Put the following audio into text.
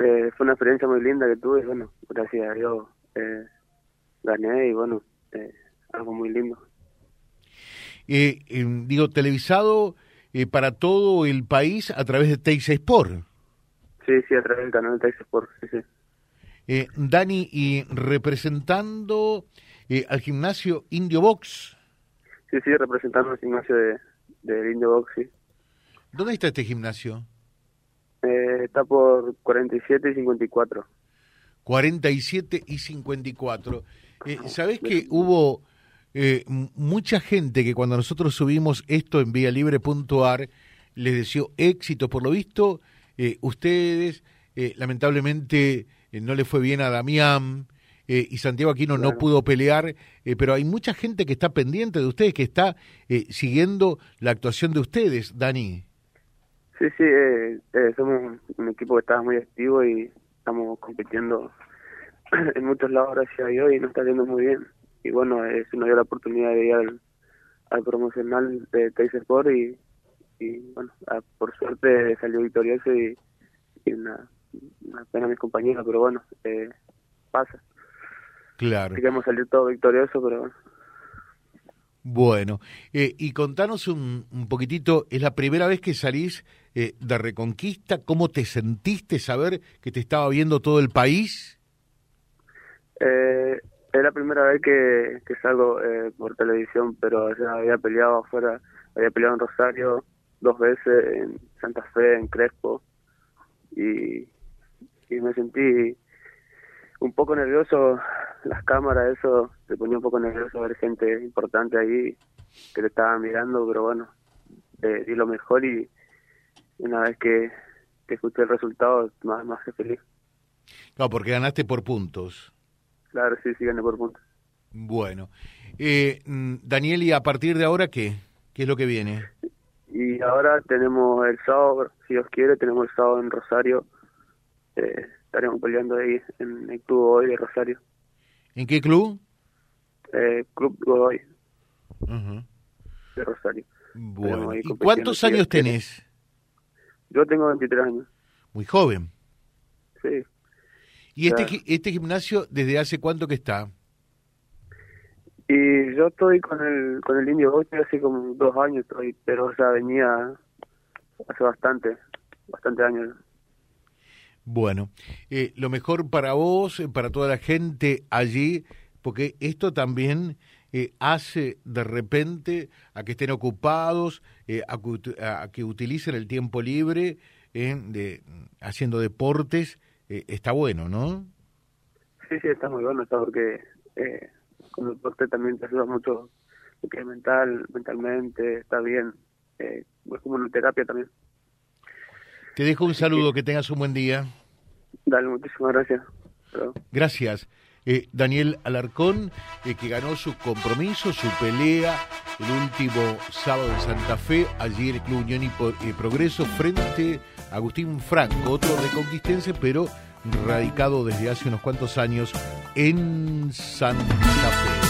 Eh, fue una experiencia muy linda que tuve, bueno, gracias a Dios eh, gané y bueno, eh, algo muy lindo. Eh, digo, televisado para todo el país a través de Teis Sport. Sí, sí, a través del canal de Teis Sport, sí, sí. Eh, Dani, y representando al gimnasio Indio Box. Sí, sí, representando el gimnasio de, del Indio Box, sí. ¿Dónde está este gimnasio? Eh, está por 47 y 54. 47 y 54. Eh, ¿Sabés que hubo eh, mucha gente que cuando nosotros subimos esto en vialibre.ar les deseó éxito? Por lo visto, eh, ustedes, eh, lamentablemente, eh, no le fue bien a Damián. eh, y Santiago Aquino no pudo pelear, pero hay mucha gente que está pendiente de ustedes, que está eh, siguiendo la actuación de ustedes, Dani. Sí, sí, eh, eh, somos un- un equipo que está muy activo y estamos compitiendo en muchos lados, gracias a Dios, y nos está yendo muy bien. Y bueno, eh, se nos dio la oportunidad de ir al, al promocional de Teis Sport y, y bueno, ah, por suerte salió victorioso y, y una, una pena a mis compañeros, pero bueno, eh, pasa. Claro. Queríamos salir todo victorioso, pero bueno. Bueno, eh, y contanos un, un poquitito, es la primera vez que salís eh, de Reconquista, ¿cómo te sentiste saber que te estaba viendo todo el país? Eh, es la primera vez que, que salgo eh, por televisión, pero ya había peleado afuera, había peleado en Rosario dos veces, en Santa Fe, en Crespo, y, y me sentí un poco nervioso, las cámaras, eso, te ponía un poco nervioso ver gente importante ahí que te estaba mirando, pero bueno, eh, di lo mejor y una vez que, que escuché el resultado, más, más que feliz. Claro, porque ganaste por puntos. Claro, sí, sí, gané por puntos. Bueno, eh, mm, Daniel, ¿y a partir de ahora qué? ¿Qué es lo que viene? Y ahora tenemos el sábado, si Dios quiere, tenemos el sábado en Rosario. Eh, estaremos peleando ahí en el Club Godoy de Rosario. ¿En qué club? Eh, Club Godoy de Rosario. Bueno, ¿y cuántos años tenés? Yo tengo 23 años, Muy joven. sí. ¿Y este, este gimnasio desde hace cuánto que está? Y yo estoy con el con el Indio Box hace como dos años, estoy, pero ya venía hace bastante, bastante años. Bueno, eh, lo mejor para vos, eh, para toda la gente allí, porque esto también eh, hace de repente a que estén ocupados, eh, a, a que utilicen el tiempo libre eh, de, haciendo deportes, está bueno, ¿no? Sí, sí, está muy bueno, está porque con el deporte también te ayuda mucho, que mental, mentalmente, está bien. Eh, es como una terapia también. Te dejo un saludo, que tengas un buen día. Dale, muchísimas gracias. Gracias. Eh, Daniel Alarcón, eh, que ganó su compromiso, su pelea el último sábado en Santa Fe, allí en el Club Unión y eh, Progreso, frente a Agustín Franco, otro reconquistense, pero radicado desde hace unos cuantos años en Santa Fe.